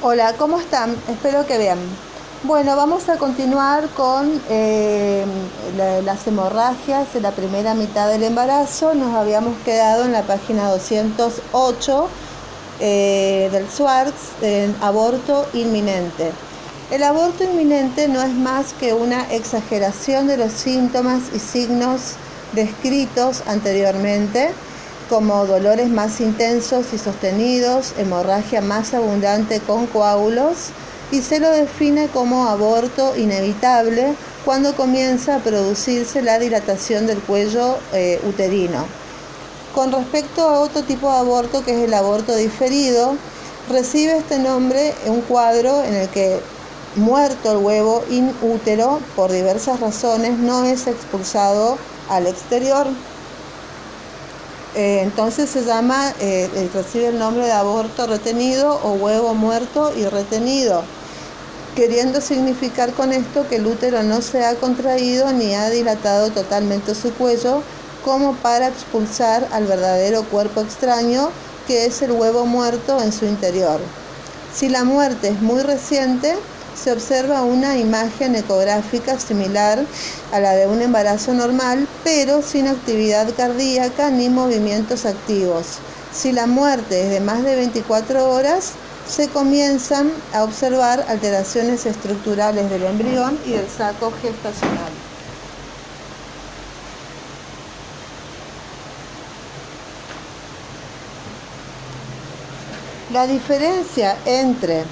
Hola, ¿cómo están? Espero que bien. Bueno, vamos a continuar con eh, las hemorragias en la primera mitad del embarazo. Nos habíamos quedado en la página 208 eh, del SWARTS, en aborto inminente. El aborto inminente no es más que una exageración de los síntomas y signos descritos anteriormente como dolores más intensos y sostenidos, hemorragia más abundante con coágulos y se lo define como aborto inevitable cuando comienza a producirse la dilatación del cuello eh, uterino. Con respecto a otro tipo de aborto que es el aborto diferido, recibe este nombre un cuadro en el que muerto el huevo in útero por diversas razones no es expulsado al exterior eh, entonces se llama, eh, recibe el nombre de aborto retenido o huevo muerto y retenido, queriendo significar con esto que el útero no se ha contraído ni ha dilatado totalmente su cuello como para expulsar al verdadero cuerpo extraño que es el huevo muerto en su interior. Si la muerte es muy reciente, se observa una imagen ecográfica similar a la de un embarazo normal, pero sin actividad cardíaca ni movimientos activos. Si la muerte es de más de 24 horas, se comienzan a observar alteraciones estructurales del embrión y del saco gestacional. La diferencia entre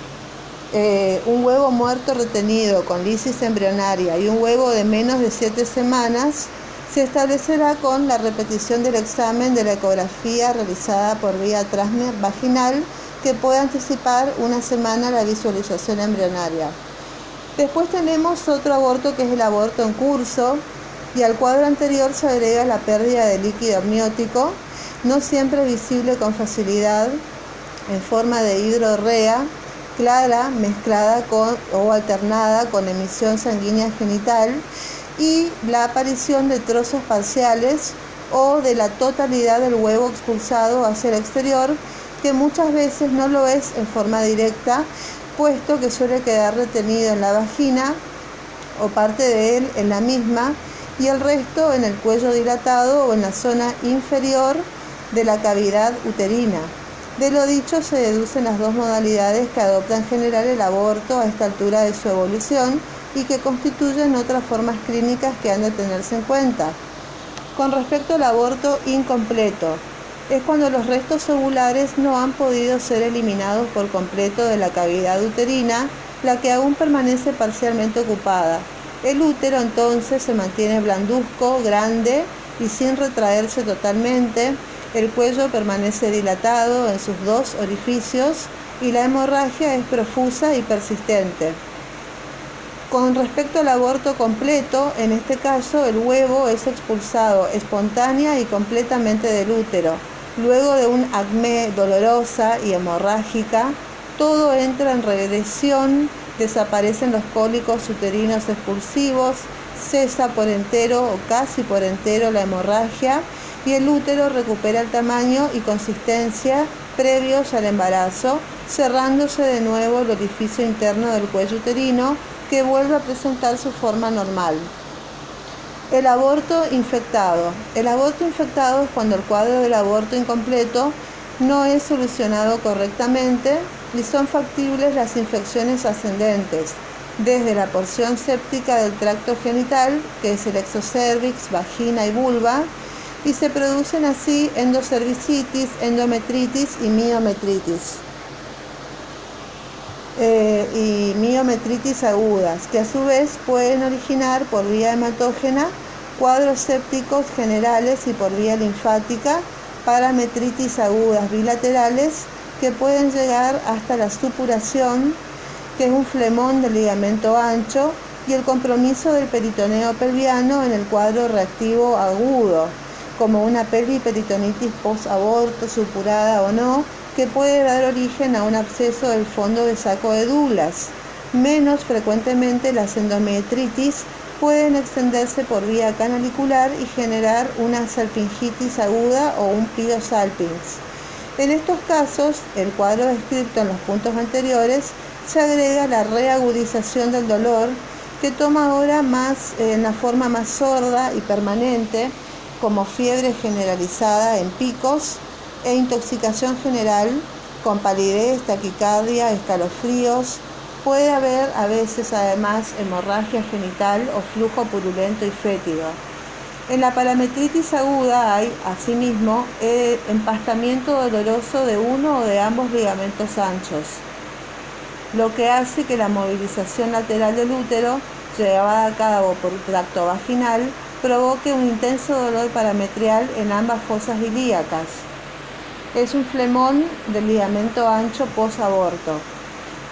eh, un huevo muerto retenido con lisis embrionaria y un huevo de menos de 7 semanas se establecerá con la repetición del examen de la ecografía realizada por vía transvaginal que puede anticipar una semana la visualización embrionaria. Después tenemos otro aborto que es el aborto en curso y al cuadro anterior se agrega la pérdida de líquido amniótico, no siempre visible con facilidad en forma de hidrorrea clara mezclada con o alternada con emisión sanguínea genital y la aparición de trozos parciales o de la totalidad del huevo expulsado hacia el exterior, que muchas veces no lo es en forma directa, puesto que suele quedar retenido en la vagina o parte de él en la misma y el resto en el cuello dilatado o en la zona inferior de la cavidad uterina. De lo dicho se deducen las dos modalidades que adopta en general el aborto a esta altura de su evolución y que constituyen otras formas clínicas que han de tenerse en cuenta. Con respecto al aborto incompleto, es cuando los restos ovulares no han podido ser eliminados por completo de la cavidad uterina, la que aún permanece parcialmente ocupada. El útero entonces se mantiene blanduzco, grande y sin retraerse totalmente, el cuello permanece dilatado en sus dos orificios y la hemorragia es profusa y persistente. Con respecto al aborto completo, en este caso el huevo es expulsado espontánea y completamente del útero. Luego de un acné dolorosa y hemorrágica, todo entra en regresión, desaparecen los cólicos uterinos expulsivos, cesa por entero o casi por entero la hemorragia y el útero recupera el tamaño y consistencia previos al embarazo, cerrándose de nuevo el orificio interno del cuello uterino que vuelve a presentar su forma normal. El aborto infectado. El aborto infectado es cuando el cuadro del aborto incompleto no es solucionado correctamente y son factibles las infecciones ascendentes, desde la porción séptica del tracto genital, que es el exocervix, vagina y vulva, y se producen así endocervicitis, endometritis y miometritis. Eh, y miometritis agudas, que a su vez pueden originar por vía hematógena cuadros sépticos generales y por vía linfática parametritis agudas bilaterales que pueden llegar hasta la supuración, que es un flemón del ligamento ancho, y el compromiso del peritoneo pelviano en el cuadro reactivo agudo, como una periperitonitis post-aborto, supurada o no, que puede dar origen a un absceso del fondo de saco de Douglas. Menos frecuentemente las endometritis pueden extenderse por vía canalicular y generar una salpingitis aguda o un piosalpins. En estos casos, el cuadro descrito en los puntos anteriores, se agrega la reagudización del dolor que toma ahora más en la forma más sorda y permanente como fiebre generalizada en picos e intoxicación general con palidez, taquicardia, escalofríos. Puede haber a veces además hemorragia genital o flujo purulento y fétido. En la parametritis aguda hay, asimismo, eh, empastamiento doloroso de uno o de ambos ligamentos anchos, lo que hace que la movilización lateral del útero, llevada a cabo por tracto vaginal, provoque un intenso dolor parametrial en ambas fosas ilíacas. Es un flemón del ligamento ancho post-aborto.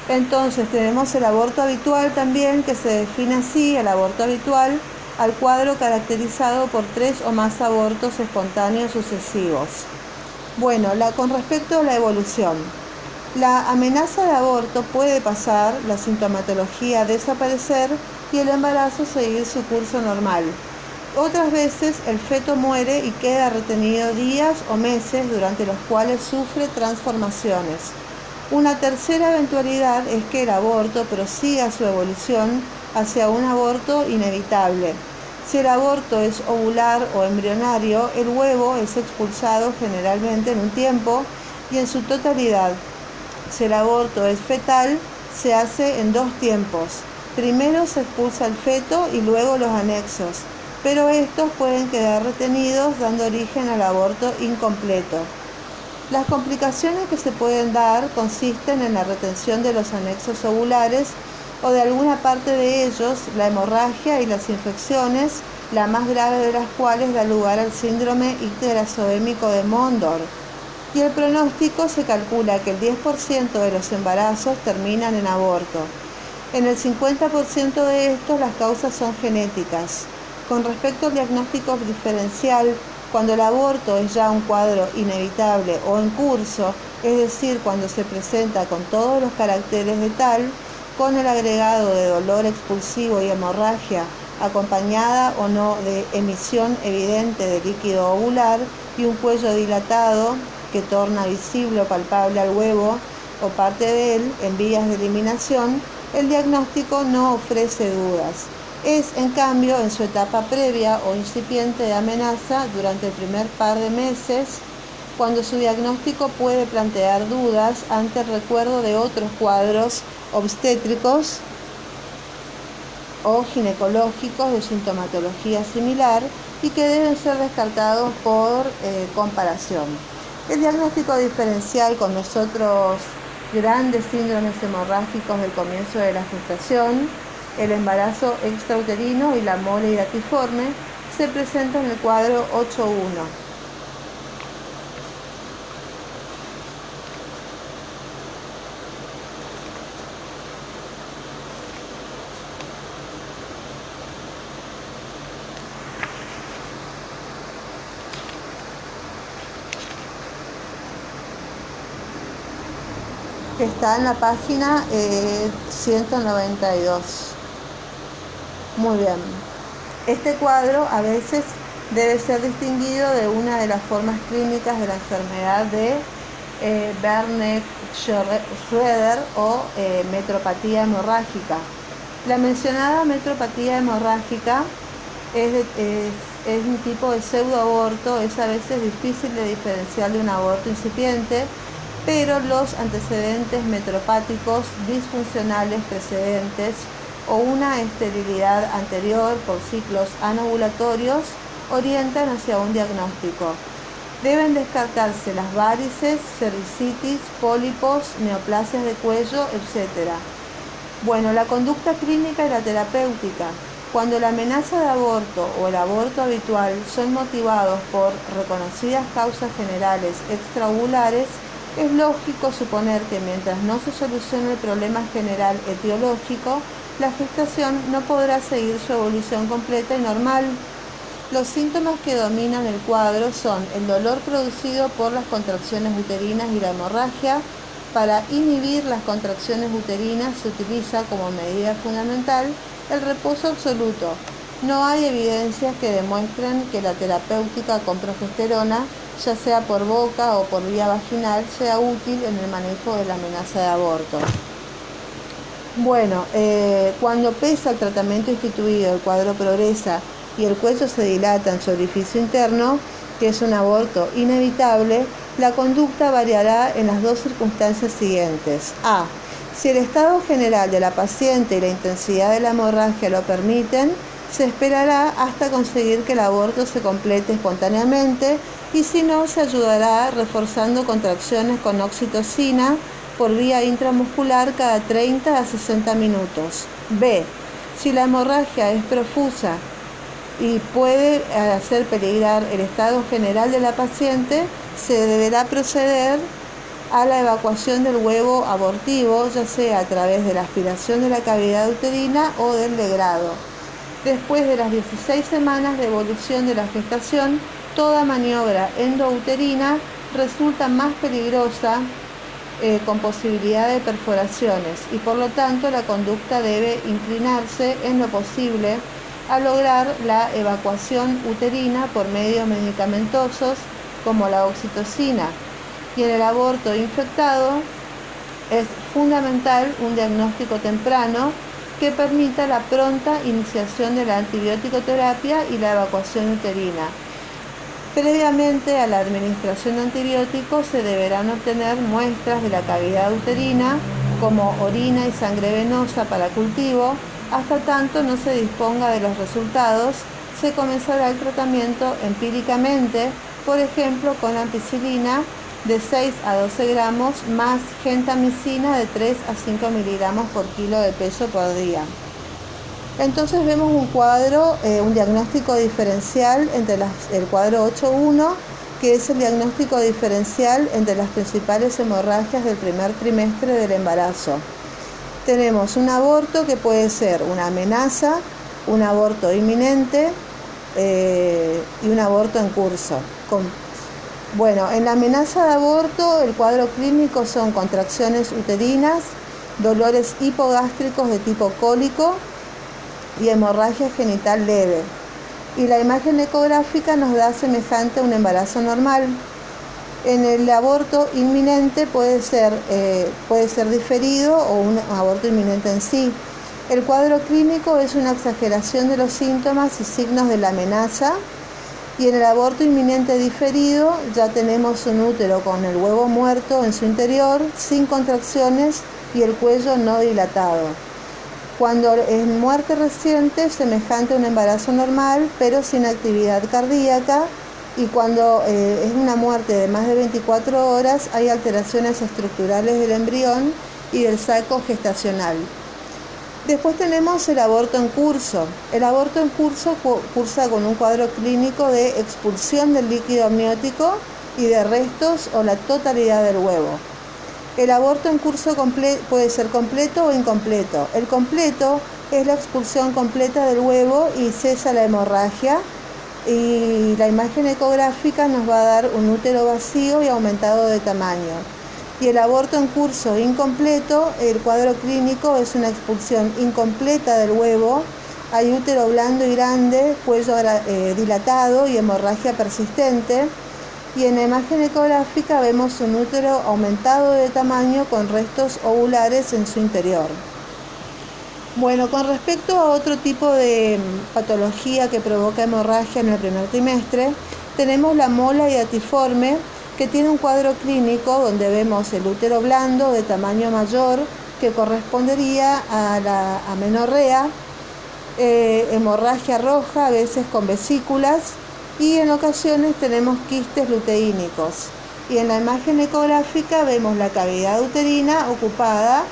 Entonces tenemos el aborto habitual también, que se define así, el aborto habitual, al cuadro caracterizado por tres o más abortos espontáneos sucesivos. Bueno, con respecto a la evolución, la amenaza de aborto puede pasar, la sintomatología desaparecer y el embarazo seguir su curso normal. Otras veces el feto muere y queda retenido días o meses durante los cuales sufre transformaciones. Una tercera eventualidad es que el aborto prosiga su evolución hacia un aborto inevitable. Si el aborto es ovular o embrionario, el huevo es expulsado generalmente en un tiempo y en su totalidad. Si el aborto es fetal, se hace en dos tiempos. Primero se expulsa el feto y luego los anexos pero estos pueden quedar retenidos dando origen al aborto incompleto. Las complicaciones que se pueden dar consisten en la retención de los anexos ovulares o de alguna parte de ellos, la hemorragia y las infecciones, la más grave de las cuales da lugar al síndrome icterazoémico de Mondor. Y el pronóstico se calcula que el 10% de los embarazos terminan en aborto. En el 50% de estos las causas son genéticas. Con respecto al diagnóstico diferencial, cuando el aborto es ya un cuadro inevitable o en curso, es decir, cuando se presenta con todos los caracteres de tal, con el agregado de dolor expulsivo y hemorragia, acompañada o no de emisión evidente de líquido ovular y un cuello dilatado que torna visible o palpable al huevo o parte de él en vías de eliminación, el diagnóstico no ofrece dudas. Es, en cambio, en su etapa previa o incipiente de amenaza durante el primer par de meses, cuando su diagnóstico puede plantear dudas ante el recuerdo de otros cuadros obstétricos o ginecológicos de sintomatología similar y que deben ser descartados por eh, comparación. El diagnóstico diferencial con los otros grandes síndromes hemorrágicos del comienzo de la gestación el embarazo extrauterino y la mole hidatiforme se presentan en el cuadro 8.1. que está en la página 192. Muy bien. Este cuadro a veces debe ser distinguido de una de las formas clínicas de la enfermedad de eh, Bernet-Schroeder o eh, metropatía hemorrágica. La mencionada metropatía hemorrágica es, es un tipo de pseudoaborto, es a veces difícil de diferenciar de un aborto incipiente, pero los antecedentes metropáticos disfuncionales precedentes o una esterilidad anterior por ciclos anovulatorios orientan hacia un diagnóstico. Deben descartarse las varices, cervicitis, pólipos, neoplasias de cuello, etc. Bueno, la conducta clínica y la terapéutica. Cuando la amenaza de aborto o el aborto habitual son motivados por reconocidas causas generales extraovulares, es lógico suponer que mientras no se solucione el problema general etiológico, la gestación no podrá seguir su evolución completa y normal. Los síntomas que dominan el cuadro son el dolor producido por las contracciones uterinas y la hemorragia. Para inhibir las contracciones uterinas se utiliza como medida fundamental el reposo absoluto. No hay evidencias que demuestren que la terapéutica con progesterona ya sea por boca o por vía vaginal, sea útil en el manejo de la amenaza de aborto. Bueno, eh, cuando pesa el tratamiento instituido, el cuadro progresa y el cuello se dilata en su orificio interno, que es un aborto inevitable, la conducta variará en las dos circunstancias siguientes. A. Si el estado general de la paciente y la intensidad de la hemorragia lo permiten, se esperará hasta conseguir que el aborto se complete espontáneamente y si no, se ayudará reforzando contracciones con oxitocina por vía intramuscular cada 30 a 60 minutos. B. Si la hemorragia es profusa y puede hacer peligrar el estado general de la paciente, se deberá proceder a la evacuación del huevo abortivo, ya sea a través de la aspiración de la cavidad uterina o del degrado. Después de las 16 semanas de evolución de la gestación, toda maniobra endouterina resulta más peligrosa eh, con posibilidad de perforaciones y por lo tanto la conducta debe inclinarse en lo posible a lograr la evacuación uterina por medios medicamentosos como la oxitocina. Y en el aborto infectado es fundamental un diagnóstico temprano que permita la pronta iniciación de la antibiótico terapia y la evacuación uterina. Previamente a la administración de antibióticos se deberán obtener muestras de la cavidad uterina como orina y sangre venosa para cultivo. Hasta tanto no se disponga de los resultados, se comenzará el tratamiento empíricamente, por ejemplo con ampicilina de 6 a 12 gramos más gentamicina de 3 a 5 miligramos por kilo de peso por día. Entonces vemos un cuadro, eh, un diagnóstico diferencial entre el cuadro 8.1, que es el diagnóstico diferencial entre las principales hemorragias del primer trimestre del embarazo. Tenemos un aborto que puede ser una amenaza, un aborto inminente eh, y un aborto en curso. bueno, en la amenaza de aborto el cuadro clínico son contracciones uterinas, dolores hipogástricos de tipo cólico, y hemorragia genital leve. Y la imagen ecográfica nos da semejante a un embarazo normal. En el aborto inminente puede ser, eh, puede ser diferido o un aborto inminente en sí. El cuadro clínico es una exageración de los síntomas y signos de la amenaza y en el aborto inminente diferido ya tenemos un útero con el huevo muerto en su interior, sin contracciones y el cuello no dilatado. Cuando es muerte reciente, semejante a un embarazo normal, pero sin actividad cardíaca. Y cuando eh, es una muerte de más de 24 horas, hay alteraciones estructurales del embrión y del saco gestacional. Después tenemos el aborto en curso. El aborto en curso cursa con un cuadro clínico de expulsión del líquido amniótico y de restos o la totalidad del huevo. El aborto en curso puede ser completo o incompleto. El completo es la expulsión completa del huevo y cesa la hemorragia. Y la imagen ecográfica nos va a dar un útero vacío y aumentado de tamaño. Y el aborto en curso incompleto, el cuadro clínico es una expulsión incompleta del huevo. Hay útero blando y grande, cuello eh, dilatado y hemorragia persistente y en la imagen ecográfica vemos un útero aumentado de tamaño con restos ovulares en su interior. Bueno, con respecto a otro tipo de mm, patología que provoca hemorragia en el primer trimestre, tenemos la mola hiatiforme que tiene un cuadro clínico donde vemos el útero blando de tamaño mayor que correspondería a la amenorrea, eh, hemorragia roja, a veces con vesículas, y en ocasiones tenemos quistes luteínicos. Y en la imagen ecográfica vemos la cavidad uterina ocupada,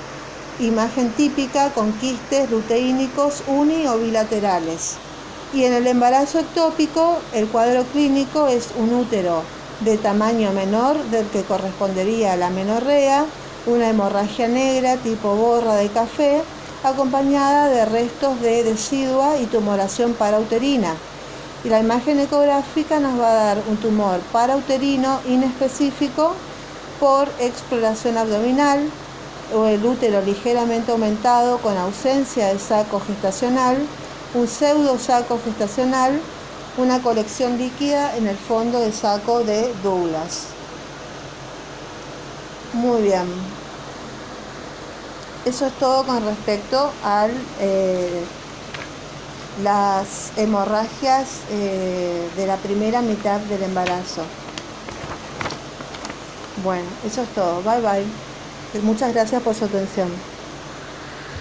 imagen típica con quistes luteínicos uni o bilaterales. Y en el embarazo ectópico, el cuadro clínico es un útero de tamaño menor del que correspondería a la menorrea, una hemorragia negra tipo borra de café, acompañada de restos de decidua y tumoración parauterina y la imagen ecográfica nos va a dar un tumor parauterino inespecífico por exploración abdominal o el útero ligeramente aumentado con ausencia de saco gestacional, un pseudo saco gestacional una colección líquida en el fondo de saco de Douglas. Muy bien. Eso es todo con respecto a eh, las hemorragias eh, de la primera mitad del embarazo. Bueno, eso es todo. Bye bye. Muchas gracias por su atención.